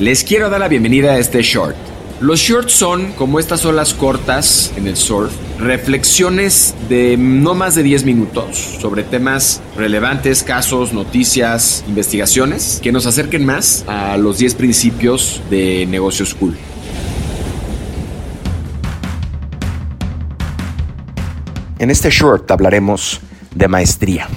Les quiero dar la bienvenida a este short. Los shorts son, como estas olas cortas en el surf, reflexiones de no más de 10 minutos sobre temas relevantes, casos, noticias, investigaciones que nos acerquen más a los 10 principios de negocios cool. En este short hablaremos de maestría.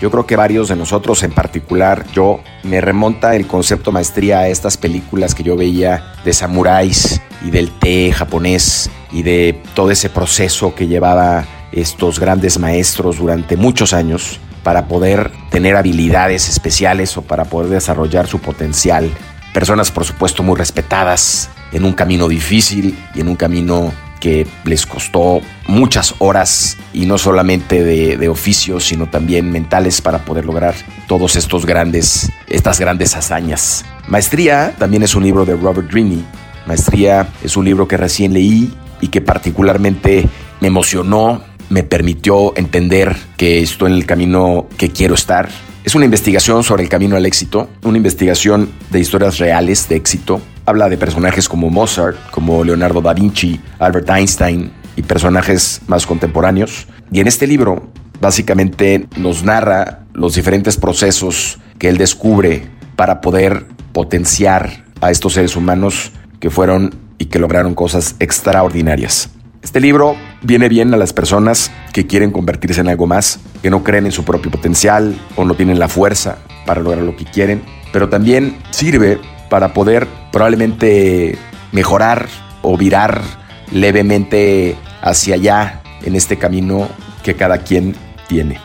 Yo creo que varios de nosotros, en particular yo, me remonta el concepto maestría a estas películas que yo veía de samuráis y del té japonés y de todo ese proceso que llevaba estos grandes maestros durante muchos años para poder tener habilidades especiales o para poder desarrollar su potencial. Personas, por supuesto, muy respetadas en un camino difícil y en un camino que les costó muchas horas y no solamente de, de oficios, sino también mentales para poder lograr todos estos grandes, estas grandes hazañas. Maestría también es un libro de Robert Greene. Maestría es un libro que recién leí y que particularmente me emocionó, me permitió entender que estoy en el camino que quiero estar. Es una investigación sobre el camino al éxito, una investigación de historias reales de éxito, Habla de personajes como Mozart, como Leonardo da Vinci, Albert Einstein y personajes más contemporáneos. Y en este libro básicamente nos narra los diferentes procesos que él descubre para poder potenciar a estos seres humanos que fueron y que lograron cosas extraordinarias. Este libro viene bien a las personas que quieren convertirse en algo más, que no creen en su propio potencial o no tienen la fuerza para lograr lo que quieren, pero también sirve para poder probablemente mejorar o virar levemente hacia allá en este camino que cada quien tiene.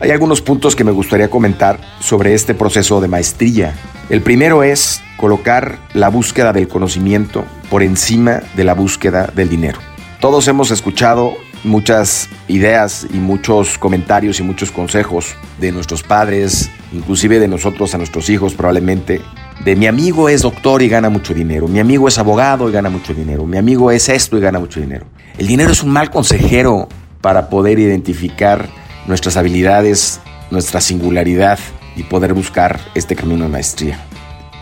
Hay algunos puntos que me gustaría comentar sobre este proceso de maestría. El primero es colocar la búsqueda del conocimiento por encima de la búsqueda del dinero. Todos hemos escuchado muchas ideas y muchos comentarios y muchos consejos de nuestros padres, inclusive de nosotros a nuestros hijos probablemente, de mi amigo es doctor y gana mucho dinero, mi amigo es abogado y gana mucho dinero, mi amigo es esto y gana mucho dinero. El dinero es un mal consejero para poder identificar nuestras habilidades, nuestra singularidad y poder buscar este camino de maestría.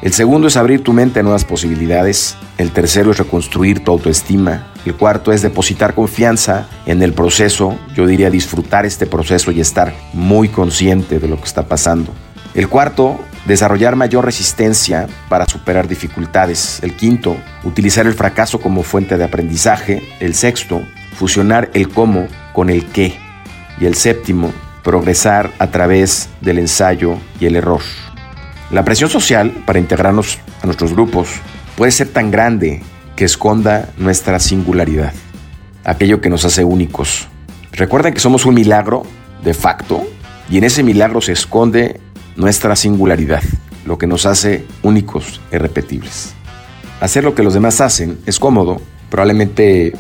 El segundo es abrir tu mente a nuevas posibilidades. El tercero es reconstruir tu autoestima. El cuarto es depositar confianza en el proceso. Yo diría disfrutar este proceso y estar muy consciente de lo que está pasando. El cuarto Desarrollar mayor resistencia para superar dificultades. El quinto, utilizar el fracaso como fuente de aprendizaje. El sexto, fusionar el cómo con el qué. Y el séptimo, progresar a través del ensayo y el error. La presión social para integrarnos a nuestros grupos puede ser tan grande que esconda nuestra singularidad, aquello que nos hace únicos. Recuerden que somos un milagro de facto y en ese milagro se esconde nuestra singularidad, lo que nos hace únicos e irrepetibles. Hacer lo que los demás hacen es cómodo, probablemente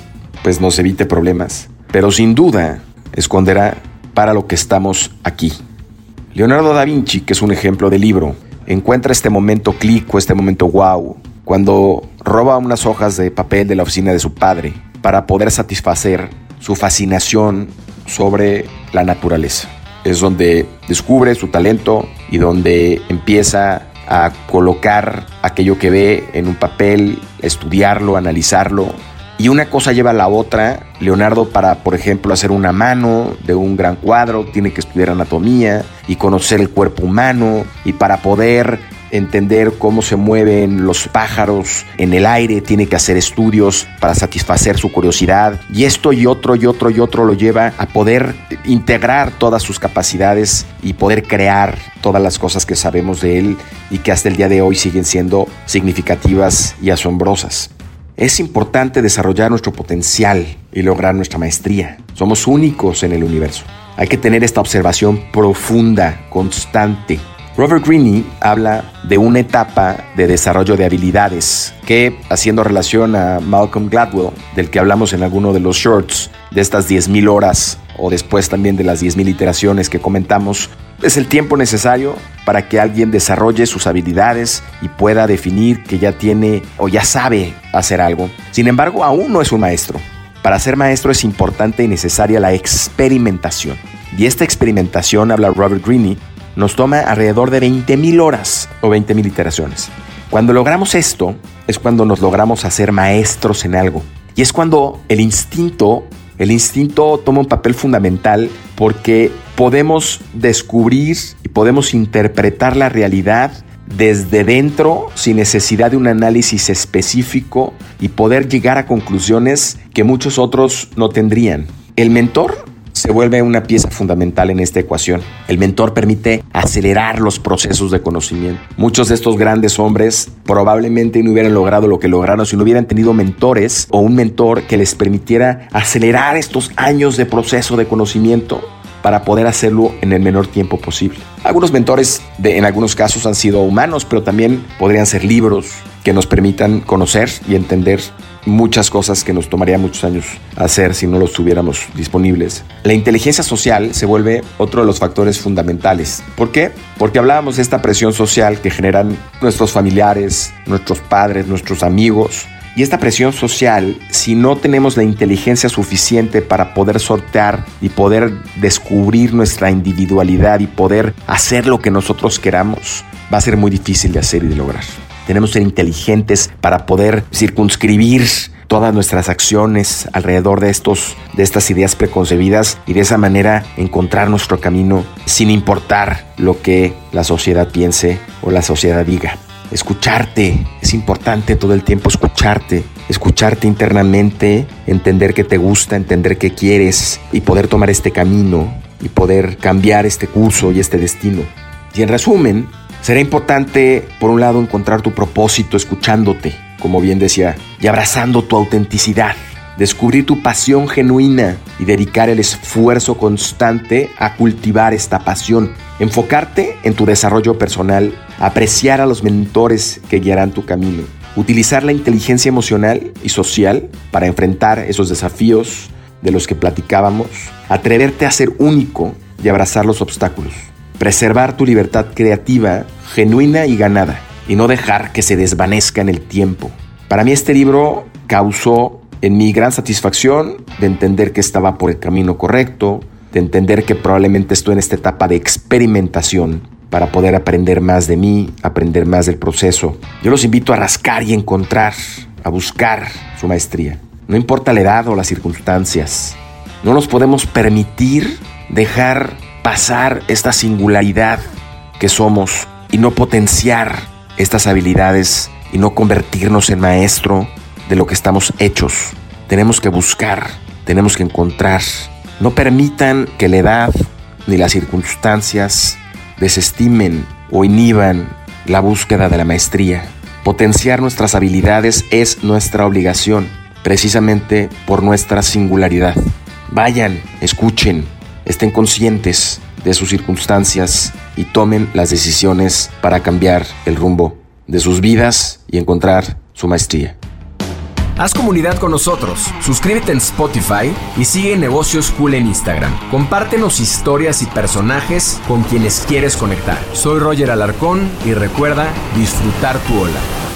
pues nos evite problemas, pero sin duda esconderá para lo que estamos aquí. Leonardo da Vinci, que es un ejemplo de libro, encuentra este momento clic este momento wow cuando roba unas hojas de papel de la oficina de su padre para poder satisfacer su fascinación sobre la naturaleza es donde descubre su talento y donde empieza a colocar aquello que ve en un papel, estudiarlo, analizarlo. Y una cosa lleva a la otra. Leonardo para, por ejemplo, hacer una mano de un gran cuadro, tiene que estudiar anatomía y conocer el cuerpo humano. Y para poder entender cómo se mueven los pájaros en el aire, tiene que hacer estudios para satisfacer su curiosidad. Y esto y otro y otro y otro lo lleva a poder integrar todas sus capacidades y poder crear todas las cosas que sabemos de él y que hasta el día de hoy siguen siendo significativas y asombrosas. Es importante desarrollar nuestro potencial y lograr nuestra maestría. Somos únicos en el universo. Hay que tener esta observación profunda, constante, Robert Greene habla de una etapa de desarrollo de habilidades que, haciendo relación a Malcolm Gladwell, del que hablamos en alguno de los shorts, de estas 10.000 horas o después también de las 10.000 iteraciones que comentamos, es el tiempo necesario para que alguien desarrolle sus habilidades y pueda definir que ya tiene o ya sabe hacer algo. Sin embargo, aún no es un maestro. Para ser maestro es importante y necesaria la experimentación. Y esta experimentación, habla Robert Greene, nos toma alrededor de 20.000 horas o 20.000 iteraciones. Cuando logramos esto, es cuando nos logramos hacer maestros en algo. Y es cuando el instinto, el instinto toma un papel fundamental porque podemos descubrir y podemos interpretar la realidad desde dentro sin necesidad de un análisis específico y poder llegar a conclusiones que muchos otros no tendrían. El mentor se vuelve una pieza fundamental en esta ecuación. El mentor permite acelerar los procesos de conocimiento. Muchos de estos grandes hombres probablemente no hubieran logrado lo que lograron si no hubieran tenido mentores o un mentor que les permitiera acelerar estos años de proceso de conocimiento para poder hacerlo en el menor tiempo posible. Algunos mentores en algunos casos han sido humanos, pero también podrían ser libros que nos permitan conocer y entender muchas cosas que nos tomaría muchos años hacer si no los tuviéramos disponibles. La inteligencia social se vuelve otro de los factores fundamentales. ¿Por qué? Porque hablábamos de esta presión social que generan nuestros familiares, nuestros padres, nuestros amigos, y esta presión social, si no tenemos la inteligencia suficiente para poder sortear y poder descubrir nuestra individualidad y poder hacer lo que nosotros queramos, va a ser muy difícil de hacer y de lograr. Tenemos que ser inteligentes para poder circunscribir todas nuestras acciones alrededor de estos de estas ideas preconcebidas y de esa manera encontrar nuestro camino sin importar lo que la sociedad piense o la sociedad diga escucharte. Es importante todo el tiempo escucharte, escucharte internamente, entender que te gusta, entender que quieres y poder tomar este camino y poder cambiar este curso y este destino. Y en resumen, será importante, por un lado, encontrar tu propósito escuchándote, como bien decía, y abrazando tu autenticidad. Descubrir tu pasión genuina y dedicar el esfuerzo constante a cultivar esta pasión. Enfocarte en tu desarrollo personal, apreciar a los mentores que guiarán tu camino, utilizar la inteligencia emocional y social para enfrentar esos desafíos de los que platicábamos, atreverte a ser único y abrazar los obstáculos, preservar tu libertad creativa, genuina y ganada, y no dejar que se desvanezca en el tiempo. Para mí este libro causó en mi gran satisfacción de entender que estaba por el camino correcto, de entender que probablemente estoy en esta etapa de experimentación para poder aprender más de mí, aprender más del proceso. Yo los invito a rascar y encontrar, a buscar su maestría. No importa la edad o las circunstancias. No nos podemos permitir dejar pasar esta singularidad que somos y no potenciar estas habilidades y no convertirnos en maestro de lo que estamos hechos. Tenemos que buscar, tenemos que encontrar. No permitan que la edad ni las circunstancias desestimen o inhiban la búsqueda de la maestría. Potenciar nuestras habilidades es nuestra obligación, precisamente por nuestra singularidad. Vayan, escuchen, estén conscientes de sus circunstancias y tomen las decisiones para cambiar el rumbo de sus vidas y encontrar su maestría. Haz comunidad con nosotros, suscríbete en Spotify y sigue Negocios Cool en Instagram. Compártenos historias y personajes con quienes quieres conectar. Soy Roger Alarcón y recuerda disfrutar tu ola.